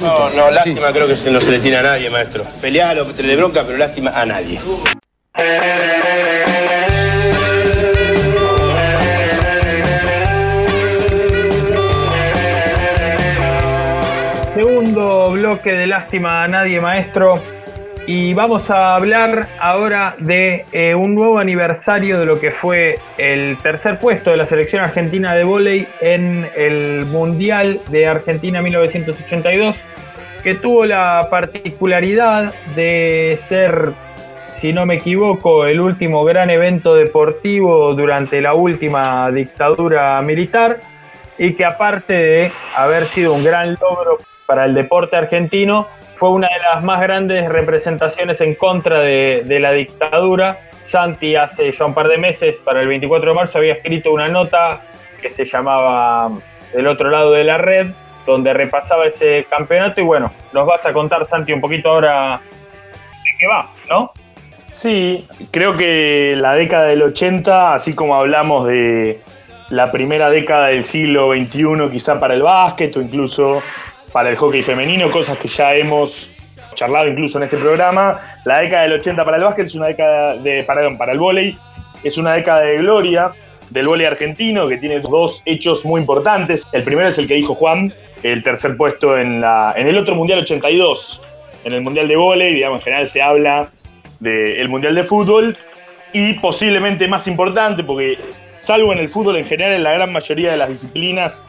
No, no, lástima creo que se- no se le tiene a nadie, maestro. Pelealo, tenerle bronca, pero lástima a nadie. Segundo bloque de Lástima a Nadie Maestro. Y vamos a hablar ahora de eh, un nuevo aniversario de lo que fue el tercer puesto de la selección argentina de vóley en el Mundial de Argentina 1982, que tuvo la particularidad de ser, si no me equivoco, el último gran evento deportivo durante la última dictadura militar y que aparte de haber sido un gran logro para el deporte argentino, fue una de las más grandes representaciones en contra de, la dictadura. Santi hace ya un par de meses, para el 24 de marzo, había escrito una nota que se llamaba El otro lado de la red, donde repasaba ese campeonato y bueno, nos vas a contar, Santi, un poquito ahora de qué va, ¿no? Sí, creo que la década del 80, así como hablamos de la primera década del siglo XXI, quizá para el básquet o incluso para el hockey femenino, cosas que ya hemos charlado incluso en este programa, la década del 80 para el básquet es una década de, perdón, para el vóley, es una década de gloria del vóley argentino que tiene dos hechos muy importantes. El primero es el que dijo Juan, el tercer puesto en, la, en el otro Mundial 82, en el Mundial de vóley, digamos, en general se habla del Mundial de Fútbol. Y posiblemente más importante, porque salvo en el fútbol en general, en la gran mayoría de las disciplinas,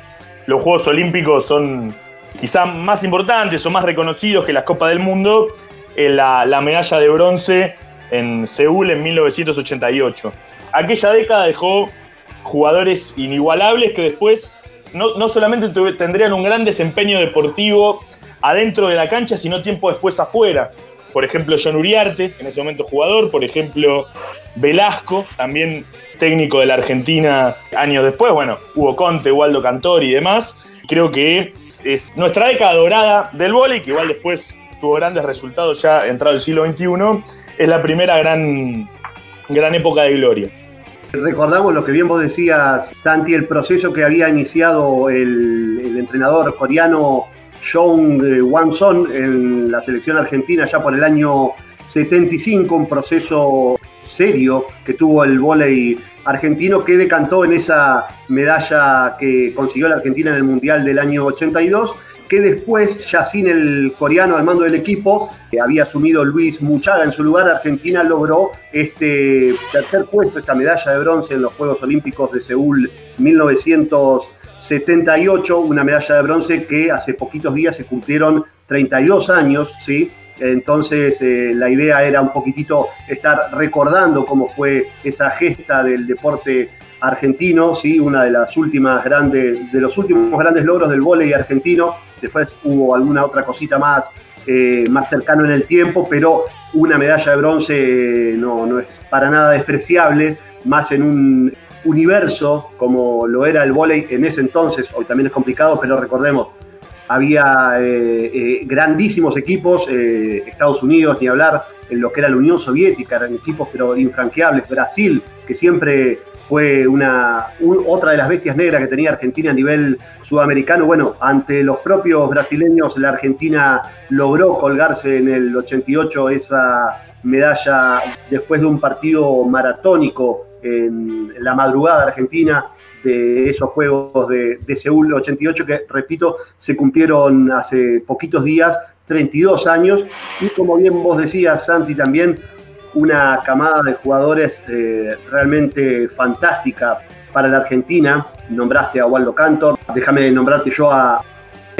los Juegos Olímpicos son quizá más importantes o más reconocidos que las Copas del Mundo, en la, la medalla de bronce en Seúl en 1988. Aquella década dejó jugadores inigualables que después no, no solamente tendrían un gran desempeño deportivo adentro de la cancha, sino tiempo después afuera. Por ejemplo, John Uriarte, en ese momento jugador, por ejemplo, Velasco, también técnico de la Argentina años después, bueno, Hugo Conte, Waldo Cantori y demás. Creo que es nuestra década dorada del vóley, que igual después tuvo grandes resultados ya entrado el siglo XXI, es la primera gran, gran época de gloria. Recordamos lo que bien vos decías, Santi, el proceso que había iniciado el, el entrenador coreano eh, Wan-son en la selección argentina ya por el año 75, un proceso serio que tuvo el vóley argentino que decantó en esa medalla que consiguió la Argentina en el Mundial del año 82 que después, ya sin el coreano al mando del equipo, que había asumido Luis Muchaga en su lugar, Argentina logró este tercer puesto, esta medalla de bronce en los Juegos Olímpicos de Seúl 1978, una medalla de bronce que hace poquitos días se cumplieron 32 años, ¿sí? Entonces eh, la idea era un poquitito estar recordando cómo fue esa gesta del deporte argentino, ¿sí? una de las últimas grandes, de los últimos grandes logros del vóley argentino. Después hubo alguna otra cosita más, eh, más cercano en el tiempo, pero una medalla de bronce eh, no, no es para nada despreciable, más en un universo como lo era el vóley en ese entonces, hoy también es complicado, pero recordemos, había eh, eh, grandísimos equipos, eh, Estados Unidos, ni hablar, en lo que era la Unión Soviética, eran equipos pero infranqueables, Brasil, que siempre fue una, un- otra de las bestias negras que tenía Argentina a nivel sudamericano. Bueno, ante los propios brasileños, la Argentina logró colgarse en el 88 esa medalla después de un partido maratónico en la madrugada argentina de esos Juegos de, de Seúl 88 que, repito, se cumplieron hace poquitos días, 32 años, y como bien vos decías, Santi, también una camada de jugadores eh, realmente fantástica para la Argentina. Nombraste a Waldo Cantor, déjame nombrarte yo a,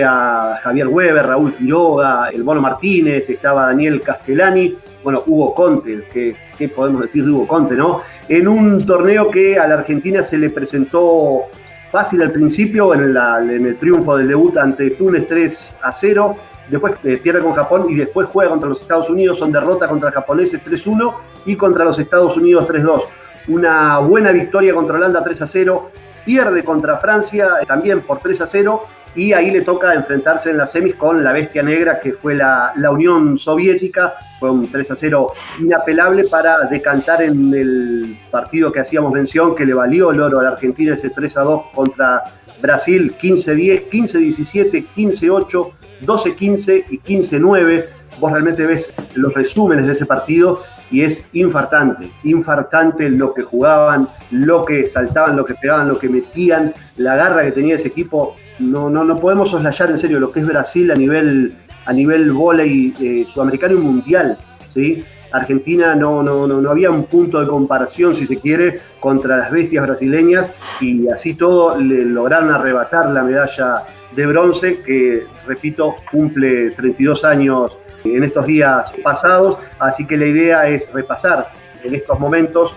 a Javier Weber, Raúl Quiroga, el Bono Martínez, estaba Daniel Castellani, bueno, Hugo Conte, ¿qué, qué podemos decir de Hugo Conte, no? En un torneo que a la Argentina se le presentó fácil al principio, en, el triunfo del debut ante Túnez 3 a 0, después eh, pierde con Japón y después juega contra los Estados Unidos, son derrota contra japoneses 3-1 y contra los Estados Unidos 3-2. Una buena victoria contra Holanda 3 a 0, pierde contra Francia eh, también por 3 a 0 y ahí le toca enfrentarse en las semis con la bestia negra que fue la, la Unión Soviética, fue un 3 a 0 inapelable para decantar en el partido que hacíamos mención que le valió el oro a la Argentina ese 3 a 2 contra Brasil 15-10, 15-17, 15-8, 12-15 y 15-9. Vos realmente ves los resúmenes de ese partido y es infartante, infartante lo que jugaban, lo que saltaban, lo que pegaban, lo que metían, la garra que tenía ese equipo. No, no, no podemos soslayar en serio lo que es Brasil a nivel, a nivel volei eh, sudamericano y mundial. ¿sí? Argentina no, no, no, no había un punto de comparación, si se quiere, contra las bestias brasileñas y así todo le lograron arrebatar la medalla de bronce que, repito, cumple 32 años en estos días pasados, así que la idea es repasar en estos momentos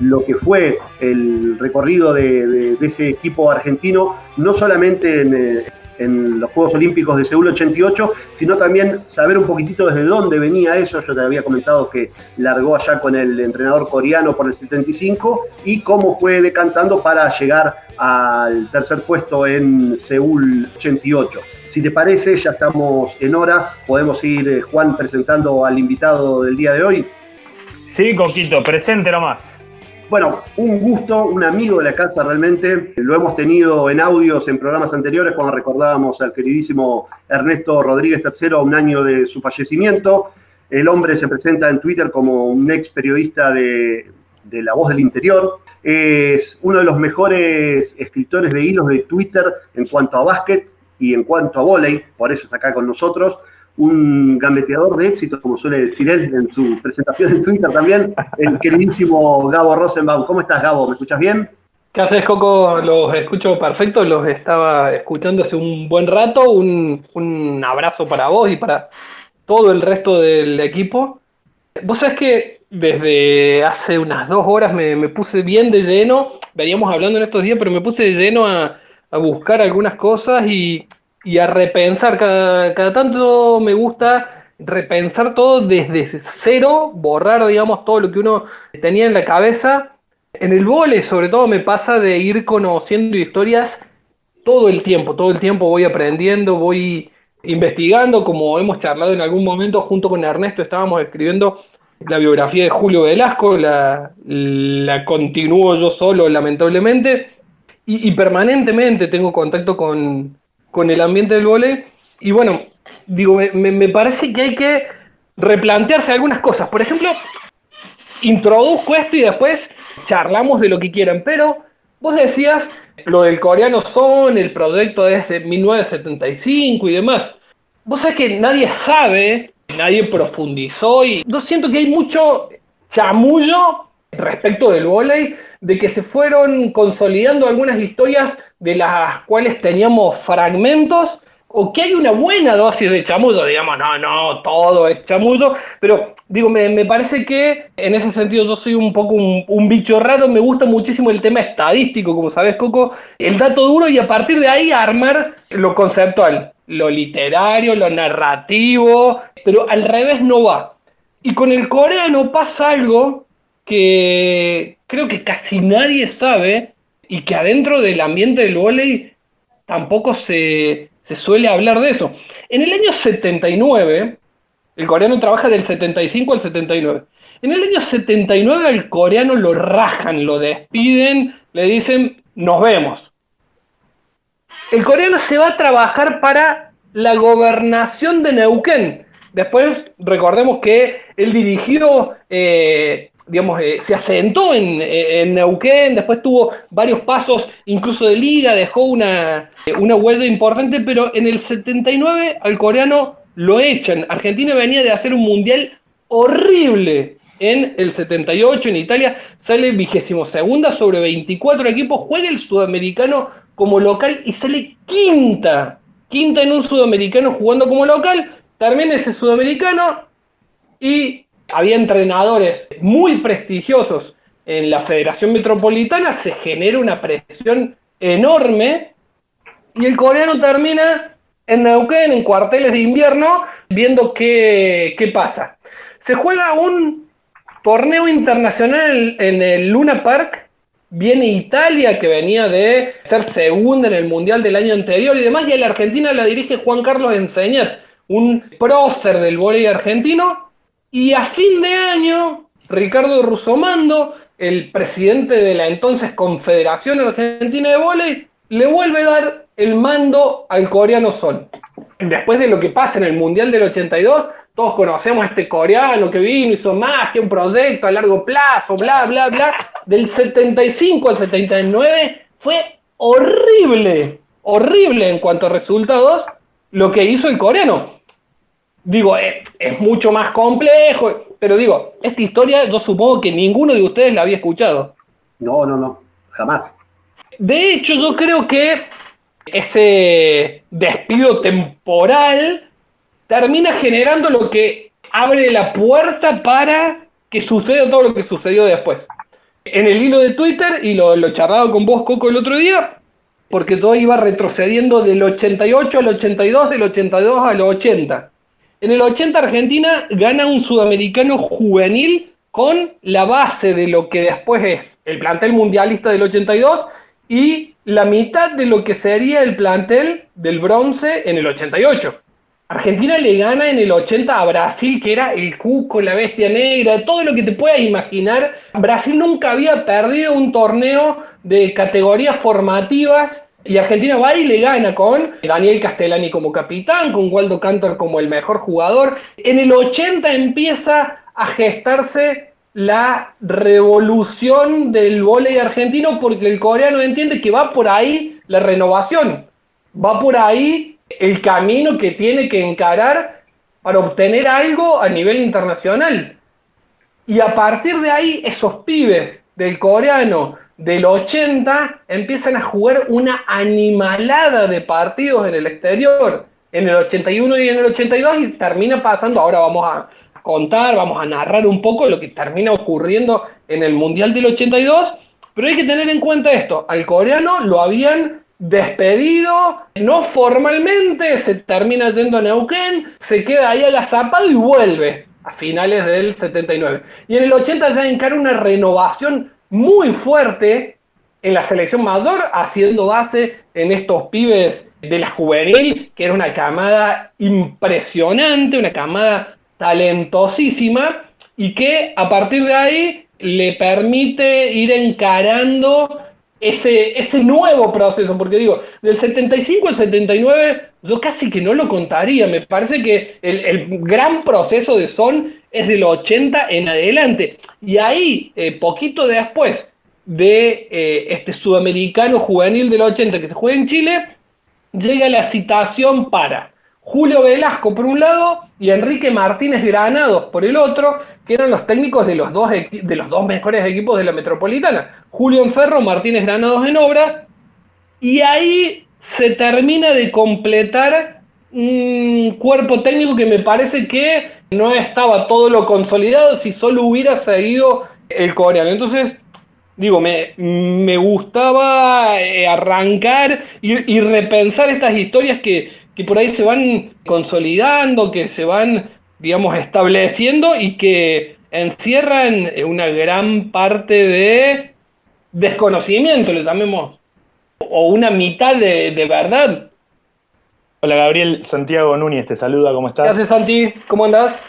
lo que fue el recorrido de, ese equipo argentino, no solamente en, eh, los Juegos Olímpicos de Seúl 88, sino también saber un poquitito desde dónde venía eso. Yo te había comentado que largó allá con el entrenador coreano por el 75 y cómo fue decantando para llegar al tercer puesto en Seúl 88. Si te parece, ya estamos en hora. Podemos ir, eh, Juan, presentando al invitado del día de hoy. Sí, Coquito, presente nomás. Bueno, un gusto, un amigo de la casa realmente. Lo hemos tenido en audios en programas anteriores cuando recordábamos al queridísimo Ernesto Rodríguez III un año de su fallecimiento. El hombre se presenta en Twitter como un ex periodista de, de La Voz del Interior. Es uno de los mejores escritores de hilos de Twitter en cuanto a básquet y en cuanto a volei, por eso está acá con nosotros, un gambeteador de éxitos, como suele decir él en su presentación en Twitter también, el queridísimo Gabo Rosenbaum. ¿Cómo estás, Gabo? ¿Me escuchas bien? ¿Qué haces, Coco? Los escucho perfecto, los estaba escuchando hace un buen rato. Un, un abrazo para vos y para todo el resto del equipo. Vos sabés que desde hace unas dos horas me, me, puse bien de lleno, veníamos hablando en estos días, pero me puse de lleno a, a buscar algunas cosas y, a repensar. Cada, tanto me gusta repensar todo desde cero, borrar, digamos, todo lo que uno tenía en la cabeza. En el vole, sobre todo, me pasa de ir conociendo historias todo el tiempo, todo el tiempo voy aprendiendo, voy investigando, como hemos charlado en algún momento junto con Ernesto, estábamos escribiendo la biografía de Julio Velasco, la, la continúo yo solo, lamentablemente, y, permanentemente tengo contacto con, el ambiente del vole. Y bueno, digo, me, parece que hay que replantearse algunas cosas. Por ejemplo, introduzco esto y después charlamos de lo que quieran. Pero vos decías lo del coreano son, el proyecto desde 1975 y demás. Vos sabés que nadie sabe, nadie profundizó y yo siento que hay mucho chamullo respecto del volei de que se fueron consolidando algunas historias de las cuales teníamos fragmentos o que hay una buena dosis de chamullo, digamos, no, no, todo es chamullo, pero digo, me, parece que en ese sentido yo soy un poco un, bicho raro, me gusta muchísimo el tema estadístico, como sabes, Coco, el dato duro y a partir de ahí armar lo conceptual, lo literario, lo narrativo, pero al revés no va. Y con el coreano pasa algo que creo que casi nadie sabe y que adentro del ambiente del volei tampoco se, suele hablar de eso. En el año 79, el coreano trabaja del 75 al 79. En el año 79 al coreano lo rajan, lo despiden, le dicen, nos vemos. El coreano se va a trabajar para la gobernación de Neuquén. Después recordemos que él dirigió eh, digamos, eh, se asentó en, Neuquén, después tuvo varios pasos incluso de liga, dejó una, una huella importante, pero en el 79 al coreano lo echan. Argentina venía de hacer un mundial horrible en el 78 en Italia, sale vigésimo segunda sobre 24 equipos, juega el sudamericano como local y sale quinta, quinta en un sudamericano jugando como local, termina ese sudamericano y había entrenadores muy prestigiosos en la Federación Metropolitana, se genera una presión enorme y el coreano termina en Neuquén, en cuarteles de invierno, viendo qué, qué pasa. Se juega un torneo internacional en el Luna Park, viene Italia, que venía de ser segunda en el Mundial del año anterior y demás, y a la Argentina la dirige Juan Carlos Enseñar, un prócer del voleibol argentino, y a fin de año, Ricardo Rusomando, el presidente de la entonces Confederación Argentina de Voley, le vuelve a dar el mando al coreano Son. Después de lo que pasa en el Mundial del 82, todos conocemos a este coreano que vino, hizo magia, un proyecto a largo plazo, bla, bla, bla. Del 75 al 79 fue horrible, horrible en cuanto a resultados lo que hizo el coreano. Digo, es, es, mucho más complejo, pero digo, esta historia yo supongo que ninguno de ustedes la había escuchado. No, no, no, jamás. De hecho, yo creo que ese despido temporal termina generando lo que abre la puerta para que suceda todo lo que sucedió después. En el hilo de Twitter, y lo, lo charlaba con vos, Coco, el otro día, porque yo iba retrocediendo del 88 al 82, del 82 al 80. En el 80 Argentina gana un sudamericano juvenil con la base de lo que después es el plantel mundialista del 82 y la mitad de lo que sería el plantel del bronce en el 88. Argentina le gana en el 80 a Brasil, que era el cuco, la bestia negra, todo lo que te puedas imaginar. Brasil nunca había perdido un torneo de categorías formativas y Argentina va y le gana con Daniel Castellani como capitán, con Waldo Cantor como el mejor jugador. En el 80 empieza a gestarse la revolución del vóley argentino porque el coreano entiende que va por ahí la renovación, va por ahí el camino que tiene que encarar para obtener algo a nivel internacional. Y a partir de ahí, esos pibes del coreano del 80 empiezan a jugar una animalada de partidos en el exterior, en el 81 y en el 82, y termina pasando, ahora vamos a contar, vamos a narrar un poco lo que termina ocurriendo en el Mundial del 82, pero hay que tener en cuenta esto, al coreano lo habían despedido, no formalmente, se termina yendo a Neuquén, se queda ahí agazapado y vuelve a finales del 79. Y en el 80 ya encara una renovación muy fuerte en la selección mayor, haciendo base en estos pibes de la juvenil, que era una camada impresionante, una camada talentosísima, y que a partir de ahí le permite ir encarando ese, ese nuevo proceso, porque digo, del 75 al 79 yo casi que no lo contaría, me parece que el, el gran proceso de Son es del 80 en adelante, y ahí, eh, poquito después de eh, este sudamericano juvenil del 80 que se juega en Chile, llega la citación para Julio Velasco por un lado y Enrique Martínez Granados por el otro, que eran los técnicos de los dos, de los dos mejores equipos de la Metropolitana. Julio en Ferro, Martínez Granados en Obras. Y ahí se termina de completar un cuerpo técnico que me parece que no estaba todo lo consolidado si solo hubiera seguido el coreano. Entonces, digo, me, me gustaba eh, arrancar y, y repensar estas historias que, que por ahí se van consolidando, que se van, digamos, estableciendo y que encierran una gran parte de desconocimiento, le llamemos, o una mitad de, de verdad. Hola Gabriel, Santiago Núñez te saluda, ¿cómo estás? ¿Qué haces Santi? ¿Cómo andás?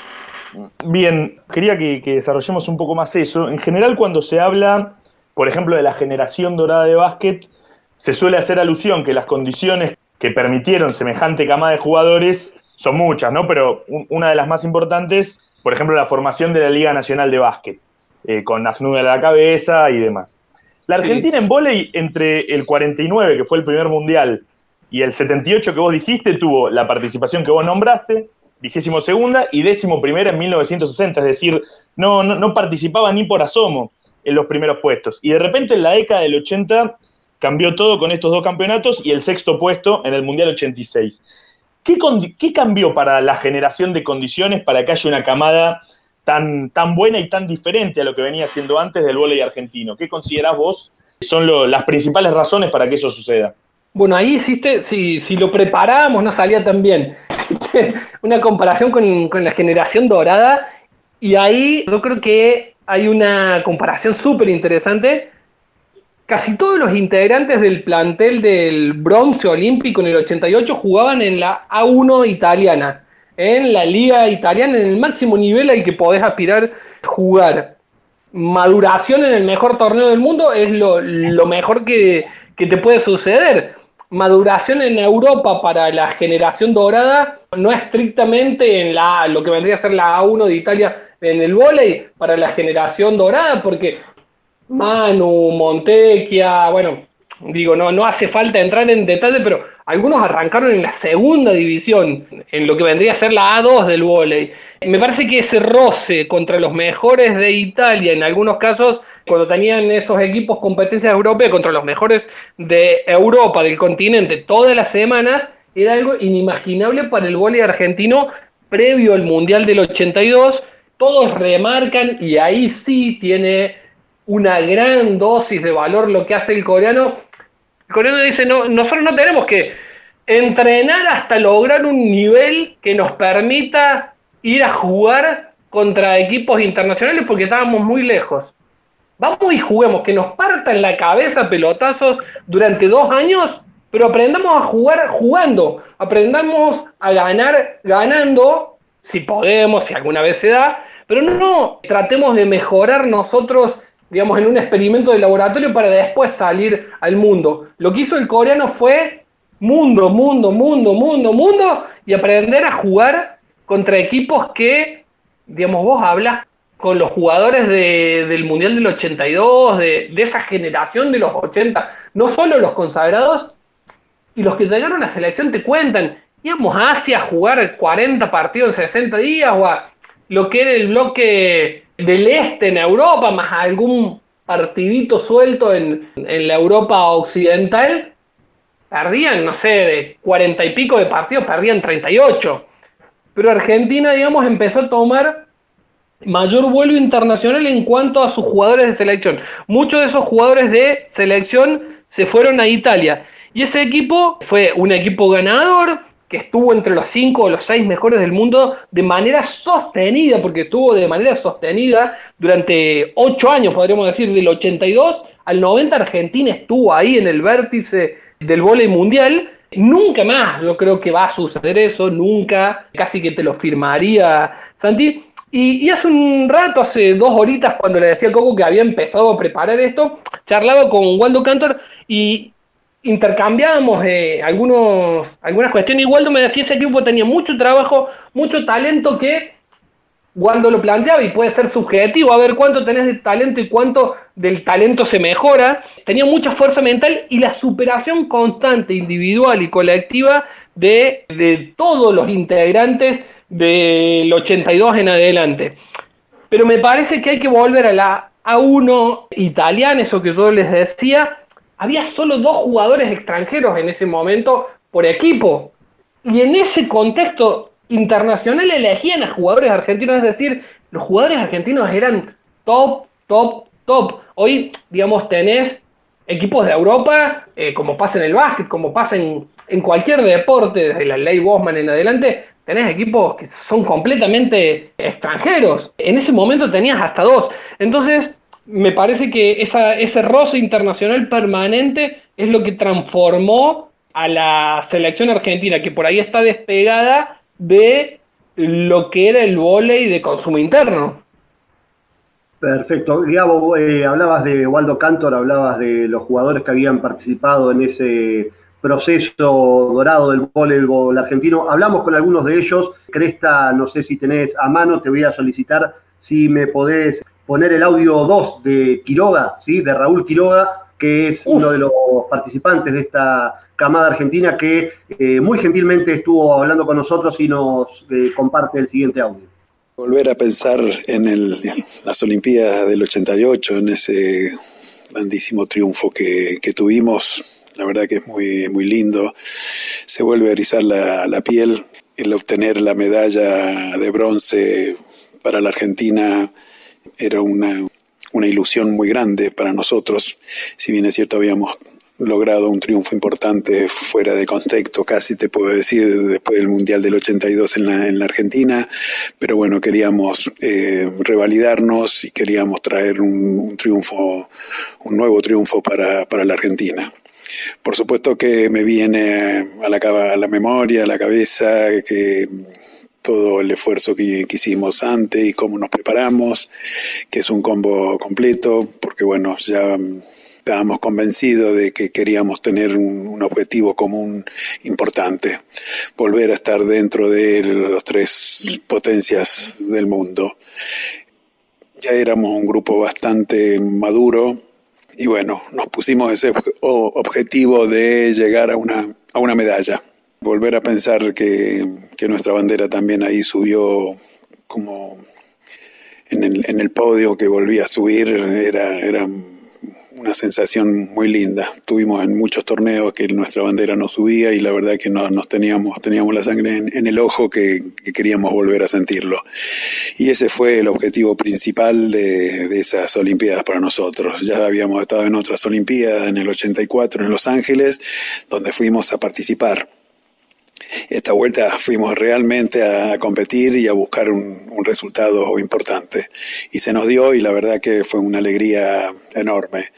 Bien, quería que, que, desarrollemos un poco más eso. En general cuando se habla, por ejemplo, de la generación dorada de básquet, se suele hacer alusión que las condiciones que permitieron semejante cama de jugadores son muchas, ¿no? Pero una de las más importantes, por ejemplo, la formación de la Liga Nacional de Básquet, eh, con Najnud a la cabeza y demás. La Argentina sí. en volei, entre el 49, que fue el primer mundial, y el 78 que vos dijiste, tuvo la participación que vos nombraste, vigésimo segunda y décimo primera en 1960, es decir, no, no, no participaba ni por asomo en los primeros puestos. Y de repente en la década del 80 cambió todo con estos dos campeonatos y el sexto puesto en el Mundial 86. ¿Qué, ¿Qué, cambió para la generación de condiciones para que haya una camada tan, tan buena y tan diferente a lo que venía siendo antes del voleibol argentino? ¿Qué considerás vos son las principales razones para que eso suceda? Bueno, ahí hiciste, si, si lo preparábamos no salía tan bien. una comparación con, con la generación dorada y ahí yo creo que hay una comparación súper interesante casi todos los integrantes del plantel del bronce olímpico en el 88 jugaban en la A1 italiana, en la liga italiana, en el máximo nivel al que podés aspirar jugar. maduración en el mejor torneo del mundo es lo, mejor que, te puede suceder. Maduración en Europa para la generación dorada no estrictamente en la, lo que vendría a ser la A1 de Italia en el vóley para la generación dorada, porque Manu, Montecchia, bueno, digo, no, no hace falta entrar en detalle, pero algunos arrancaron en la segunda división, en lo que vendría a ser la A2 del vóley. Me parece que ese roce contra los mejores de Italia, en algunos casos, cuando tenían esos equipos competencias europeas contra los mejores de Europa, del continente, todas las semanas, era algo inimaginable para el vóley argentino previo al Mundial del 82. Todos remarcan, y ahí sí tiene una gran dosis de valor lo que hace el coreano. El coreano dice, no, nosotros no tenemos que entrenar hasta lograr un nivel que nos permita ir a jugar contra equipos internacionales porque estábamos muy lejos. Vamos y juguemos, que nos partan la cabeza pelotazos durante dos años, pero aprendamos a jugar jugando, aprendamos a ganar ganando, si podemos, si alguna vez se da, pero no tratemos de mejorar nosotros, digamos, en un experimento de laboratorio para después salir al mundo. Lo que hizo el coreano fue mundo, mundo, mundo, mundo, mundo, y aprender a jugar contra equipos que, digamos, vos hablas con los jugadores del Mundial del 82, de, de esa generación de los 80, no solo los consagrados, y los que llegaron a selección te cuentan, íbamos a Asia a jugar 40 partidos en 60 días, o a lo que era el bloque del este en Europa, más algún partidito suelto en, en la Europa occidental, perdían, no sé, de 40 y pico de partidos, perdían 38. Pero Argentina, digamos, empezó a tomar mayor vuelo internacional en cuanto a sus jugadores de selección. Muchos de esos jugadores de selección se fueron a Italia. Y ese equipo fue un equipo ganador que estuvo entre los cinco o los seis mejores del mundo de manera sostenida, porque estuvo de manera sostenida durante ocho años, podríamos decir, del 82 al 90 Argentina estuvo ahí en el vértice del vóley mundial Nunca más yo creo que va a suceder eso, nunca, casi que te lo firmaría Santi. Y, hace un rato, hace dos horitas, cuando le decía a Coco que había empezado a preparar esto, charlaba con Waldo Cantor y intercambiábamos eh, algunos, algunas cuestiones. Waldo me decía ese equipo tenía mucho trabajo, mucho talento que cuando lo planteaba, y puede ser subjetivo, a ver cuánto tenés de talento y cuánto del talento se mejora, tenía mucha fuerza mental y la superación constante, individual y colectiva de, de todos los integrantes del 82 en adelante. Pero me parece que hay que volver a la A1 italiana, eso que yo les decía, había solo dos jugadores extranjeros en ese momento por equipo. Y en ese contexto internacional elegían a jugadores argentinos, es decir, los jugadores argentinos eran top, top, top. Hoy, digamos, tenés equipos de Europa, eh, como pasa en el básquet, como pasa en, cualquier deporte, desde la ley Bosman en adelante, tenés equipos que son completamente extranjeros. En ese momento tenías hasta dos. Entonces, me parece que ese roce internacional permanente es lo que transformó a la selección argentina, que por ahí está despegada de lo que era el volei de consumo interno. Perfecto. Gabo, eh, hablabas de Waldo Cantor, hablabas de los jugadores que habían participado en ese proceso dorado del voleibol argentino. Hablamos con algunos de ellos. Cresta, no sé si tenés a mano, te voy a solicitar si me podés poner el audio 2 de Quiroga, ¿sí? de Raúl Quiroga, que es uno de los participantes de esta camada argentina que eh, muy gentilmente estuvo hablando con nosotros y nos eh, comparte el siguiente audio. Volver a pensar en, las Olimpiadas del 88, en ese grandísimo triunfo que, tuvimos, la verdad que es muy, muy lindo. Se vuelve a erizar la, la piel, el obtener la medalla de bronce para la Argentina era una, una ilusión muy grande para nosotros. Si bien es cierto, habíamos logrado un triunfo importante fuera de contexto, casi te puedo decir, después del Mundial del 82 en la, en la Argentina, pero bueno, queríamos eh, revalidarnos y queríamos traer un, triunfo, un nuevo triunfo para, para la Argentina. Por supuesto que me viene a la, a la memoria, a la cabeza, que todo el esfuerzo que, hicimos antes y cómo nos preparamos, que es un combo completo, porque bueno, ya estábamos convencidos de que queríamos tener un, objetivo común importante, volver a estar dentro de las tres potencias del mundo. Ya éramos un grupo bastante maduro y bueno, nos pusimos ese objetivo de llegar a una, a una medalla volver a pensar que, nuestra bandera también ahí subió como en el, en el podio que volvía a subir, era, era una sensación muy linda. Tuvimos en muchos torneos que nuestra bandera no subía y la verdad que no, nos teníamos, teníamos la sangre en, el ojo que, queríamos volver a sentirlo. Y ese fue el objetivo principal de, de, esas Olimpiadas para nosotros. Ya habíamos estado en otras Olimpiadas en el 84 en Los Ángeles, donde fuimos a participar esta vuelta fuimos realmente a competir y a buscar un, resultado importante. Y se nos dio y la verdad que fue una alegría enorme.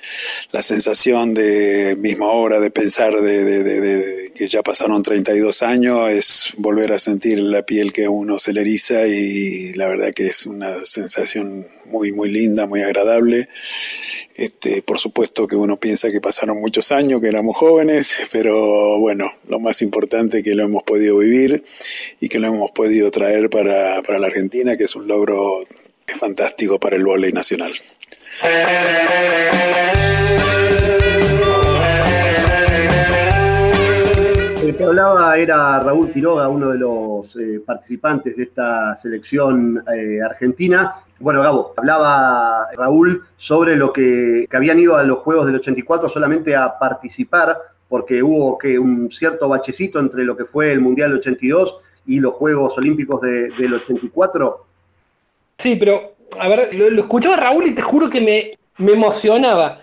La sensación de misma hora de pensar de, que ya pasaron 32 años es volver a sentir la piel que uno se le eriza y la verdad que es una sensación muy, muy linda, muy agradable. Este, por supuesto que uno piensa que pasaron muchos años, que éramos jóvenes, pero bueno, lo más importante es que lo hemos podido vivir y que lo hemos podido traer para, para la Argentina, que es un logro fantástico para el voleibol nacional. El que hablaba era Raúl Quiroga, uno de los eh, participantes de esta selección eh, argentina. Bueno, Gabo, hablaba Raúl sobre lo que, habían ido a los Juegos del 84 solamente a participar, porque hubo que un cierto bachecito entre lo que fue el Mundial 82 y los Juegos Olímpicos del 84. Sí, pero, a ver, lo, escuchaba Raúl y te juro que me, me emocionaba.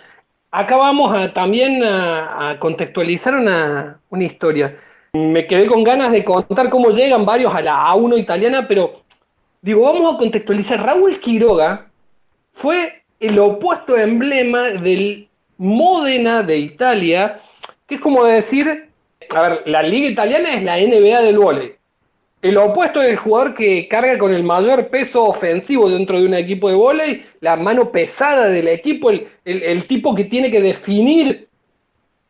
Acá vamos también a, contextualizar una, una, historia. Me quedé con ganas de contar cómo llegan varios a la A1 italiana, pero digo, vamos a contextualizar. Raúl Quiroga fue el opuesto emblema del Módena de Italia, que es como decir, a ver, la liga italiana es la NBA del vóley. El opuesto es el jugador que carga con el mayor peso ofensivo dentro de un equipo de vóley, la mano pesada del equipo, el, tipo que tiene que definir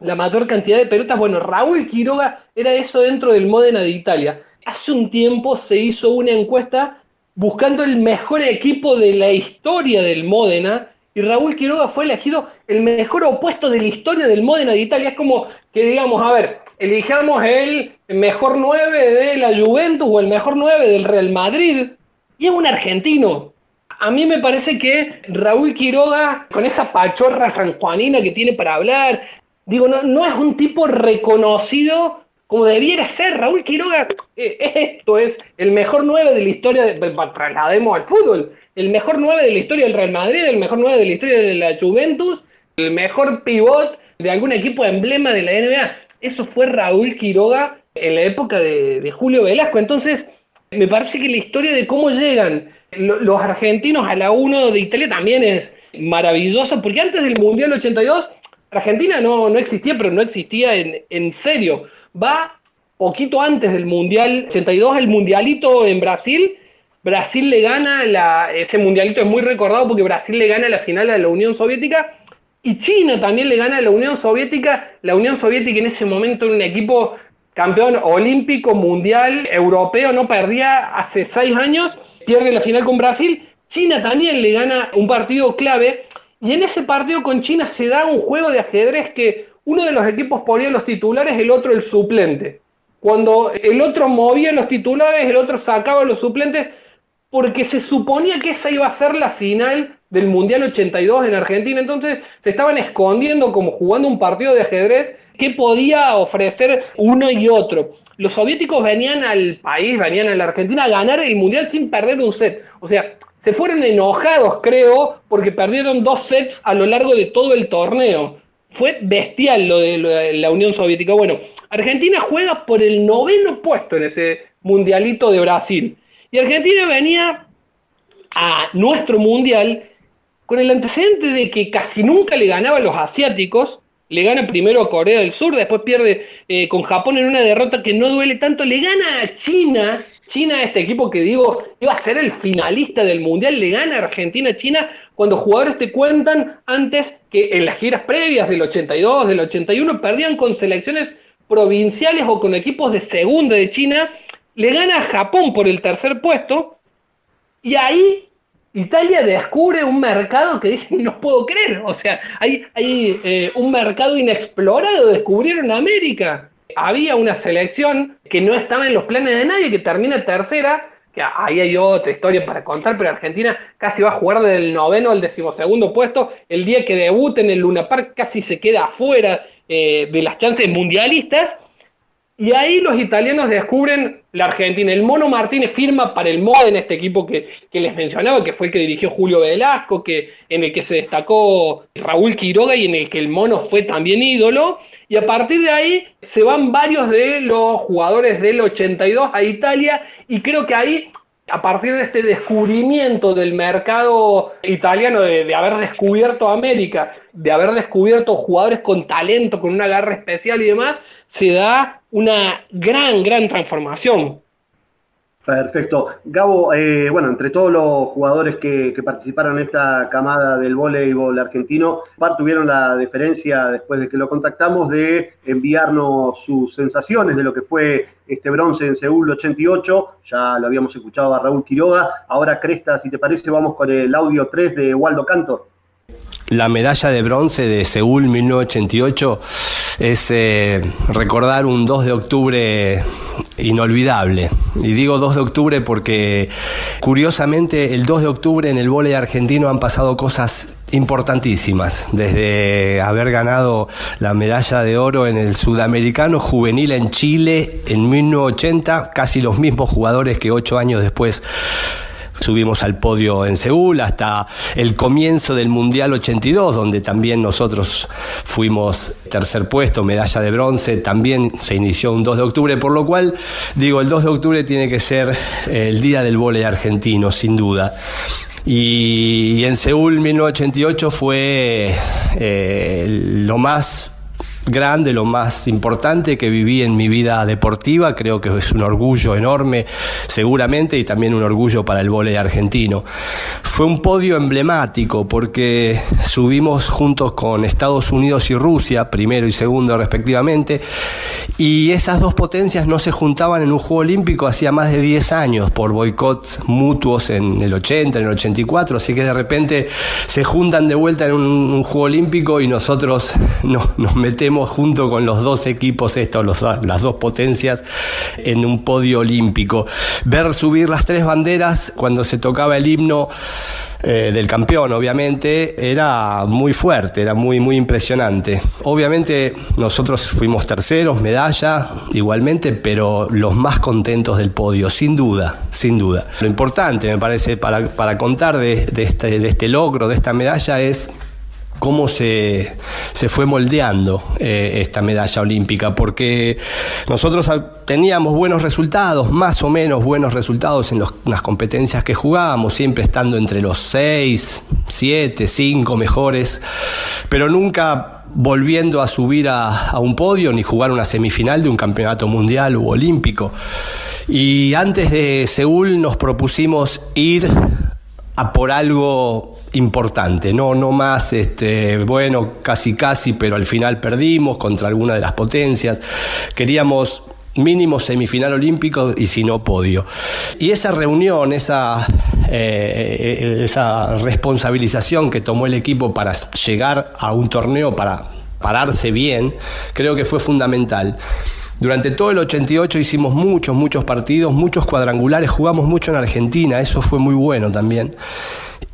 la mayor cantidad de pelotas. Bueno, Raúl Quiroga era eso dentro del Modena de Italia. Hace un tiempo se hizo una encuesta buscando el mejor equipo de la historia del Modena y Raúl Quiroga fue elegido el mejor opuesto de la historia del Modena de Italia. Es como que digamos, a ver, elijamos el mejor 9 de la Juventus o el mejor 9 del Real Madrid. Y es un argentino. A mí me parece que Raúl Quiroga, con esa pachorra sanjuanina que tiene para hablar, digo, no, no es un tipo reconocido como debiera ser. Raúl Quiroga, eh, esto es el mejor 9 de la historia, de, traslademos al fútbol, el mejor 9 de la historia del Real Madrid, el mejor 9 de la historia de la Juventus, el mejor pivot de algún equipo emblema de la NBA. Eso fue Raúl Quiroga en la época de, Julio Velasco. Entonces, me parece que la historia de cómo llegan los argentinos a la 1 de Italia también es maravillosa, porque antes del Mundial 82, Argentina no, no existía, pero no existía en, en serio. Va poquito antes del Mundial 82, el Mundialito en Brasil. Brasil le gana, la, ese Mundialito es muy recordado porque Brasil le gana la final a la Unión Soviética y China también le gana a la Unión Soviética. La Unión Soviética en ese momento era un equipo campeón olímpico, mundial, europeo, no perdía hace seis años, pierde la final con Brasil. China también le gana un partido clave. Y en ese partido con China se da un juego de ajedrez que uno de los equipos ponía los titulares, el otro el suplente. Cuando el otro movía los titulares, el otro sacaba los suplentes, porque se suponía que esa iba a ser la final del Mundial 82 en Argentina, entonces se estaban escondiendo como jugando un partido de ajedrez que podía ofrecer uno y otro. Los soviéticos venían al país, venían a la Argentina a ganar el Mundial sin perder un set. O sea, se fueron enojados, creo, porque perdieron dos sets a lo largo de todo el torneo. Fue bestial lo de, la Unión Soviética. Bueno, Argentina juega por el noveno puesto en ese Mundialito de Brasil. Y Argentina venía a nuestro Mundial con el antecedente de que casi nunca le ganaba a los asiáticos, le gana primero a Corea del Sur, después pierde eh, con Japón en una derrota que no duele tanto, le gana a China, China, este equipo que digo iba a ser el finalista del Mundial, le gana a Argentina-China cuando jugadores te cuentan antes que en las giras previas del 82, del 81, perdían con selecciones provinciales o con equipos de segunda de China, le gana a Japón por el tercer puesto y ahí Italia descubre un mercado que dice, no puedo creer, o sea, hay, hay eh, un mercado inexplorado, descubrieron América. Había una selección que no estaba en los planes de nadie, que termina tercera, que ahí hay otra historia para contar, pero Argentina casi va a jugar del noveno al decimosegundo puesto. El día que debute en el Luna Park casi se queda afuera eh, de las chances mundialistas. Y ahí los italianos descubren la Argentina. El Mono Martínez firma para el MOD en este equipo que, les mencionaba, que fue el que dirigió Julio Velasco, que, en el que se destacó Raúl Quiroga y en el que el Mono fue también ídolo. Y a partir de ahí se van varios de los jugadores del 82 a Italia y creo que ahí a partir de este descubrimiento del mercado italiano, de, haber descubierto América, de haber descubierto jugadores con talento, con una garra especial y demás, se da una gran, gran transformación. Perfecto. Gabo, eh, bueno, entre todos los jugadores que, participaron en esta camada del voleibol argentino, par tuvieron la deferencia, después de que lo contactamos, de enviarnos sus sensaciones de lo que fue este bronce en Seúl 88. Ya lo habíamos escuchado a Raúl Quiroga. Ahora, Cresta, si te parece, vamos con el audio 3 de Waldo Cantor. La medalla de bronce de Seúl 1988 es eh, recordar un 2 de octubre inolvidable. Y digo 2 de octubre porque curiosamente el 2 de octubre en el vóley argentino han pasado cosas importantísimas, desde haber ganado la medalla de oro en el sudamericano juvenil en Chile en 1980, casi los mismos jugadores que ocho años después subimos al podio en Seúl, hasta el comienzo del Mundial 82, donde también nosotros fuimos tercer puesto, medalla de bronce, también se inició un 2 de octubre, por lo cual digo, el 2 de octubre tiene que ser el día del vóley argentino, sin duda. Y, en Seúl 1988 fue eh, lo más grande, lo más importante que viví en mi vida deportiva. Creo que es un orgullo enorme, seguramente, y también un orgullo para el vóley argentino. Fue un podio emblemático porque subimos juntos con Estados Unidos y Rusia, primero y segundo respectivamente, y esas dos potencias no se juntaban en un Juego Olímpico hacía más de 10 años por boicots mutuos en el 80, en el 84, así que de repente se juntan de vuelta en un, Juego Olímpico y nosotros nos metemos junto con los dos equipos estos, las dos potencias, en un podio olímpico. Ver subir las tres banderas cuando se tocaba el himno eh, del campeón, obviamente, era muy fuerte, era muy, muy impresionante. Obviamente nosotros fuimos terceros, medalla, igualmente, pero los más contentos del podio, sin duda, sin duda. Lo importante, me parece, para, contar de, este, de este logro, de esta medalla, es cómo se, fue moldeando eh, esta medalla olímpica, porque nosotros teníamos buenos resultados, más o menos buenos resultados en, las competencias que jugábamos, siempre estando entre los seis, siete, cinco mejores, pero nunca volviendo a subir a, a un podio ni jugar una semifinal de un campeonato mundial u olímpico. Y antes de Seúl nos propusimos ir a por algo importante, no, no más, este, bueno, casi casi, pero al final perdimos contra alguna de las potencias. Queríamos mínimo semifinal olímpico y si no podio. Y esa reunión, esa, eh, esa responsabilización que tomó el equipo para llegar a un torneo, para pararse bien, creo que fue fundamental. Durante todo el 88 hicimos muchos, muchos partidos, muchos cuadrangulares, jugamos mucho en Argentina, eso fue muy bueno también.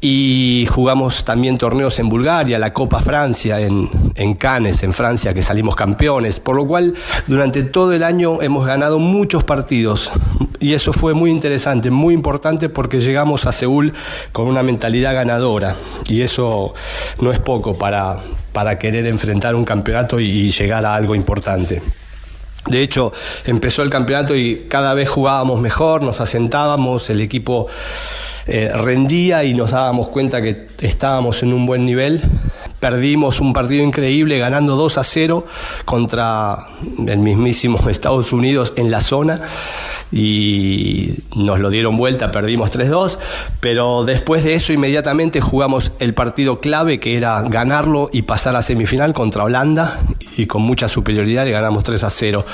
Y jugamos también torneos en Bulgaria, la Copa Francia, en, en Cannes, en Francia, que salimos campeones. Por lo cual, durante todo el año hemos ganado muchos partidos. Y eso fue muy interesante, muy importante porque llegamos a Seúl con una mentalidad ganadora. Y eso no es poco para, para querer enfrentar un campeonato y llegar a algo importante. De hecho, empezó el campeonato y cada vez jugábamos mejor, nos asentábamos, el equipo eh, rendía y nos dábamos cuenta que estábamos en un buen nivel. Perdimos un partido increíble ganando 2 a 0 contra el mismísimo Estados Unidos en la zona y nos lo dieron vuelta, perdimos 3-2, pero después de eso inmediatamente jugamos el partido clave que era ganarlo y pasar a semifinal contra Holanda y con mucha superioridad le ganamos 3 a 0.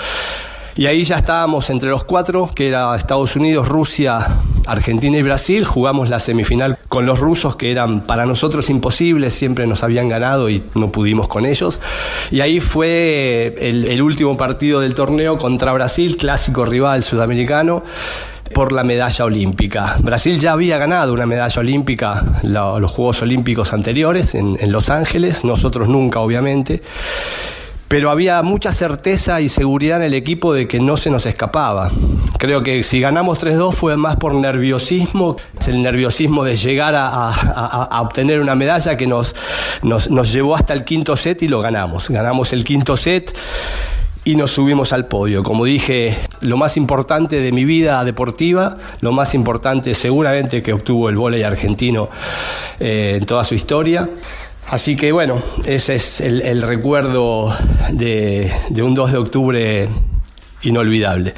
Y ahí ya estábamos entre los cuatro, que era Estados Unidos, Rusia, Argentina y Brasil. Jugamos la semifinal con los rusos, que eran para nosotros imposibles, siempre nos habían ganado y no pudimos con ellos. Y ahí fue el, último partido del torneo contra Brasil, clásico rival sudamericano por la medalla olímpica. Brasil ya había ganado una medalla olímpica los Juegos Olímpicos anteriores en, Los Ángeles, nosotros nunca obviamente pero había mucha certeza y seguridad en el equipo de que no se nos escapaba. Creo que si ganamos 3-2 fue más por nerviosismo, el nerviosismo de llegar a, obtener una medalla que nos, nos, nos llevó hasta el quinto set y lo ganamos. Ganamos el quinto set y nos subimos al podio. Como dije, lo más importante de mi vida deportiva, lo más importante seguramente que obtuvo el vóley argentino eh, en toda su historia. Así que bueno, ese es el, recuerdo de, un 2 de octubre inolvidable.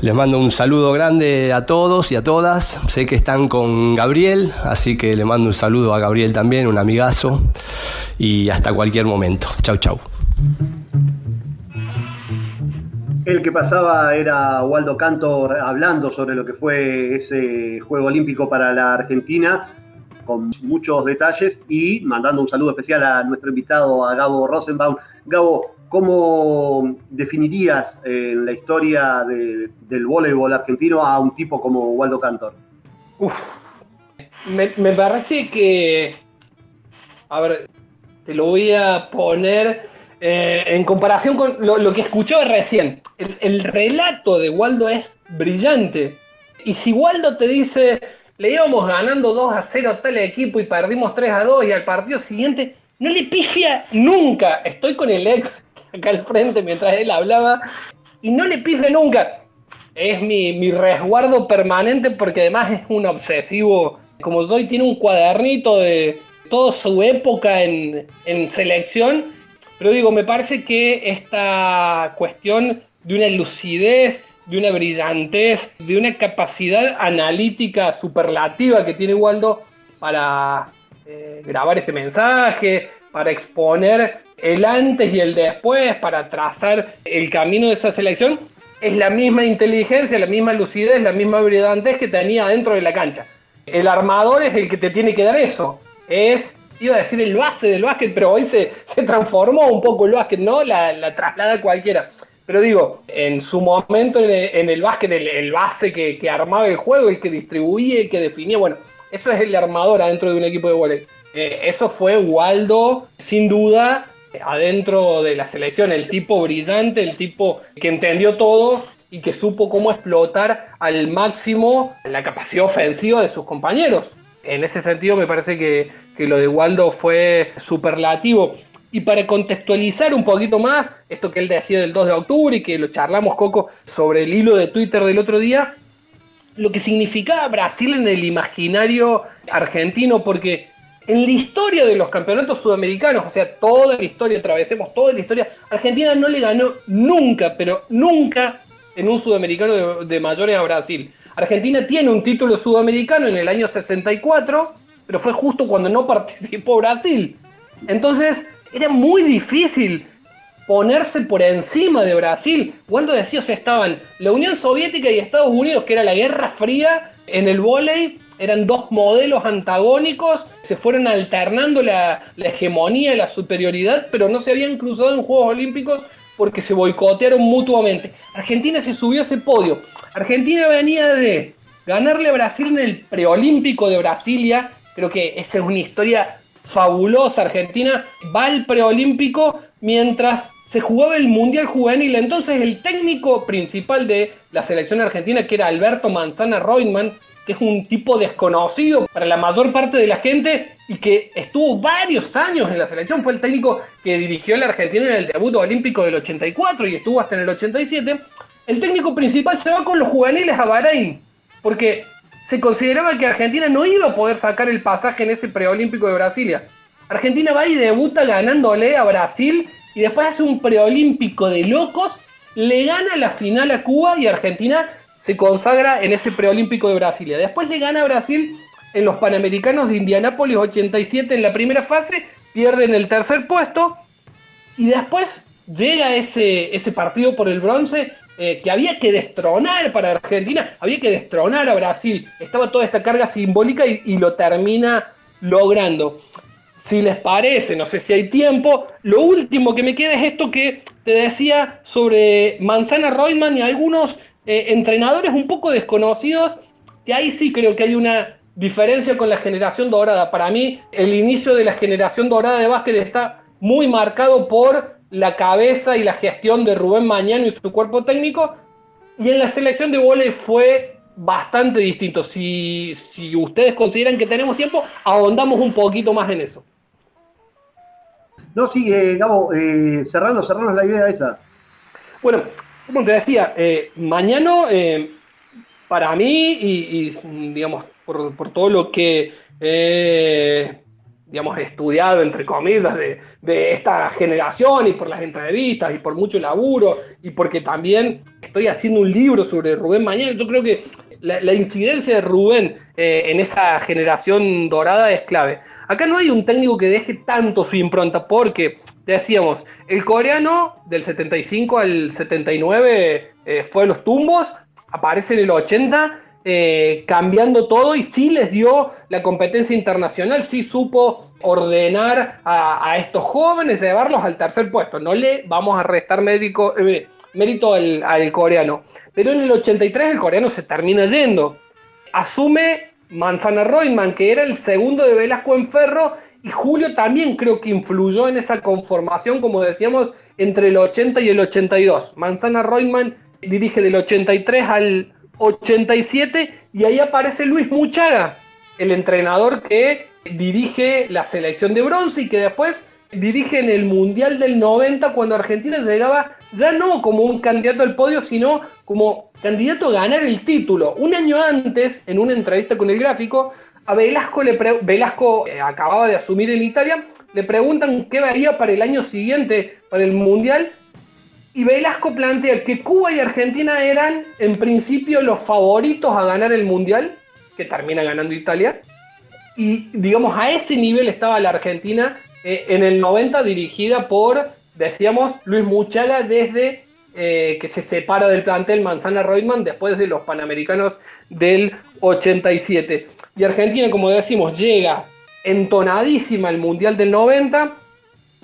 Les mando un saludo grande a todos y a todas. Sé que están con Gabriel, así que le mando un saludo a Gabriel también, un amigazo. Y hasta cualquier momento. Chau, chau. El que pasaba era Waldo Cantor hablando sobre lo que fue ese Juego Olímpico para la Argentina con muchos detalles y mandando un saludo especial a nuestro invitado, a Gabo Rosenbaum. Gabo, ¿cómo definirías en la historia del voleibol argentino a un tipo como Waldo Cantor? Uf, me, parece que, a ver, te lo voy a poner eh, en comparación con lo, que escuchó recién. el relato de Waldo es brillante. Y si Waldo te dice, le íbamos ganando 2 a 0 tal equipo y perdimos 3 a 2 y al partido siguiente no le pifia nunca. Estoy con el ex acá al frente mientras él hablaba y no le pifia nunca. Es mi, resguardo permanente porque además es un obsesivo. Como soy, tiene un cuadernito de toda su época en, en selección. Pero digo, me parece que esta cuestión de una lucidez, de una brillantez, de una capacidad analítica superlativa que tiene Waldo para eh, grabar este mensaje, para exponer el antes y el después, para trazar el camino de esa selección, es la misma inteligencia, la misma lucidez, la misma brillantez que tenía dentro de la cancha. El armador es el que te tiene que dar eso. Es, iba a decir el base del básquet, pero hoy se, se transformó un poco el básquet, ¿no? La, la traslada cualquiera. Pero digo, en su momento en el, básquet, el, base que, armaba el juego, el que distribuía, el que definía, bueno, eso es el armador adentro de un equipo de voleibol. Eh, eso fue Waldo, sin duda, adentro de la selección, el tipo brillante, el tipo que entendió todo y que supo cómo explotar al máximo la capacidad ofensiva de sus compañeros. En ese sentido me parece que, que lo de Waldo fue superlativo. Y para contextualizar un poquito más esto que él decía del 2 de octubre y que lo charlamos, Coco, sobre el hilo de Twitter del otro día, lo que significaba Brasil en el imaginario argentino, porque en la historia de los campeonatos sudamericanos, o sea, toda la historia, atravesemos toda la historia, Argentina no le ganó nunca, pero nunca en un sudamericano de, de mayores a Brasil. Argentina tiene un título sudamericano en el año 64, pero fue justo cuando no participó Brasil. Entonces, era muy difícil ponerse por encima de Brasil. Cuando decía, o estaban la Unión Soviética y Estados Unidos, que era la Guerra Fría en el vóley, eran dos modelos antagónicos, se fueron alternando la, la hegemonía la superioridad, pero no se habían cruzado en Juegos Olímpicos porque se boicotearon mutuamente. Argentina se subió a ese podio. Argentina venía de ganarle a Brasil en el preolímpico de Brasilia. Creo que esa es una historia fabulosa. Argentina va al preolímpico mientras se jugaba el Mundial Juvenil. Entonces el técnico principal de la selección argentina, que era Alberto Manzana Reutemann, que es un tipo desconocido para la mayor parte de la gente y que estuvo varios años en la selección, fue el técnico que dirigió a la Argentina en el debut olímpico del 84 y estuvo hasta en el 87. El técnico principal se va con los juveniles a Bahrein, porque se consideraba que Argentina no iba a poder sacar el pasaje en ese preolímpico de Brasilia. Argentina va y debuta ganándole a Brasil y después hace un preolímpico de locos, le gana la final a Cuba y Argentina se consagra en ese preolímpico de Brasilia. Después le gana a Brasil en los Panamericanos de Indianápolis 87 en la primera fase, pierde en el tercer puesto y después llega ese, ese partido por el bronce eh, que había que destronar para Argentina, había que destronar a Brasil. Estaba toda esta carga simbólica y, lo termina logrando. Si les parece, no sé si hay tiempo, lo último que me queda es esto que te decía sobre Manzana Reutemann y algunos eh, entrenadores un poco desconocidos, que ahí sí creo que hay una diferencia con la generación dorada. Para mí, el inicio de la generación dorada de básquet está muy marcado por la cabeza y la gestión de Rubén Mañano y su cuerpo técnico. Y en la selección de volei fue bastante distinto. Si, si ustedes consideran que tenemos tiempo, ahondamos un poquito más en eso. No, sí, eh, Gabo, eh, cerrando, cerrando la idea esa. Bueno, como te decía, eh, mañana eh, para mí y, digamos, por, por, todo lo que digamos, estudiado, entre comillas, de, de, esta generación y por las entrevistas y por mucho laburo y porque también estoy haciendo un libro sobre Rubén Mañana. Yo creo que la, incidencia de Rubén eh, en esa generación dorada es clave. Acá no hay un técnico que deje tanto su impronta porque, decíamos, el coreano del 75 al 79 eh, fue los tumbos, aparece en el 80 eh, cambiando todo y sí les dio la competencia internacional, sí supo ordenar a, estos jóvenes, llevarlos al tercer puesto. No le vamos a restar eh, mérito al, coreano. Pero en el 83 el coreano se termina yendo. Asume Manzana Royman, que era el segundo de Velasco en Ferro, y Julio también creo que influyó en esa conformación, como decíamos, entre el 80 y el 82. Manzana Royman dirige del 83 al 87 y ahí aparece Luis Muchaga, el entrenador que dirige la selección de bronce y que después dirige en el Mundial del 90 cuando Argentina llegaba ya no como un candidato al podio, sino como candidato a ganar el título. Un año antes, en una entrevista con el gráfico, a Velasco, le Velasco eh, acababa de asumir en Italia, le preguntan qué veía para el año siguiente, para el Mundial, y Velasco plantea que Cuba y Argentina eran en principio los favoritos a ganar el Mundial, que termina ganando Italia. Y digamos, a ese nivel estaba la Argentina eh, en el 90 dirigida por, decíamos, Luis Muchaga desde eh, que se separa del plantel Manzana Reutemann después de los Panamericanos del 87. Y Argentina, como decimos, llega entonadísima al Mundial del 90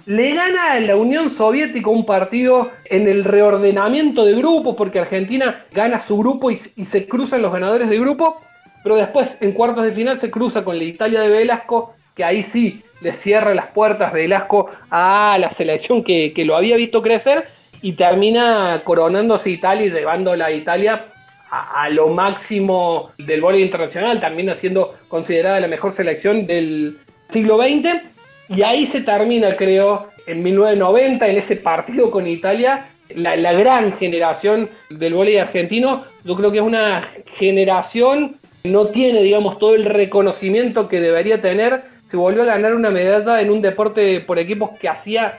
le gana a la Unión Soviética un partido en el reordenamiento de grupos, porque Argentina gana su grupo y, se cruzan los ganadores de grupo, pero después en cuartos de final se cruza con la Italia de Velasco, que ahí sí le cierra las puertas Velasco a la selección que, lo había visto crecer y termina coronándose Italia y llevándola a Italia a, lo máximo del voleibol internacional, también siendo considerada la mejor selección del siglo XX y ahí se termina, creo, en 1990, en ese partido con Italia, la, gran generación del voleibol argentino. Yo creo que es una generación no tiene, digamos, todo el reconocimiento que debería tener. Se volvió a ganar una medalla en un deporte por equipos que hacía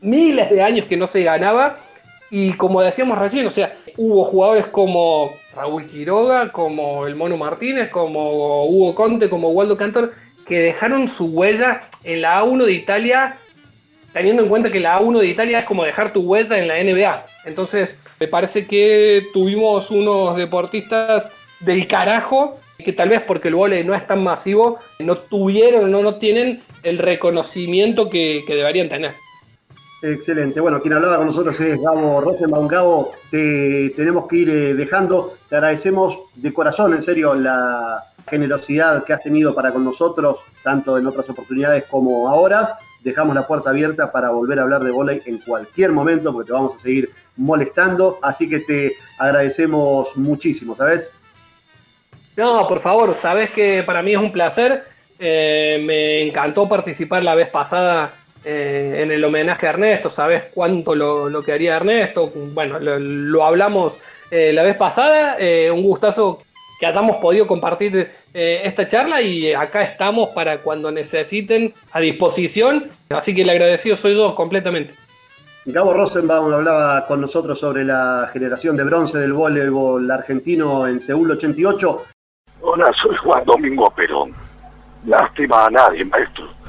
miles de años que no se ganaba. Y como decíamos recién, o sea, hubo jugadores como Raúl Quiroga, como el Mono Martínez, como Hugo Conte, como Waldo Cantor, que dejaron su huella en la A1 de Italia, teniendo en cuenta que la A1 de Italia es como dejar tu huella en la NBA. Entonces, me parece que tuvimos unos deportistas del carajo que tal vez porque el vole no es tan masivo, no tuvieron, no, no tienen el reconocimiento que, deberían tener. Excelente. Bueno, quien hablaba con nosotros es Gabo Rosenbaum. Gabo, te tenemos que ir eh, dejando. Te agradecemos de corazón, en serio, la, generosidad que has tenido para con nosotros, tanto en otras oportunidades como ahora. Dejamos la puerta abierta para volver a hablar de volei en cualquier momento, porque te vamos a seguir molestando. Así que te agradecemos muchísimo, ¿sabes? No, por favor, sabes que para mí es un placer. Eh, me encantó participar la vez pasada eh, en el homenaje a Ernesto, sabes cuánto lo, que haría Ernesto. Bueno, lo, hablamos eh, la vez pasada. un gustazo que hayamos podido compartir eh, esta charla y acá estamos para cuando necesiten a disposición. Así que el agradecido soy yo completamente. Gabo Rosenbaum hablaba con nosotros sobre la generación de bronce del voleibol argentino en Seúl 88. Hola, soy Juan Domingo Perón. Lástima a nadie, maestro.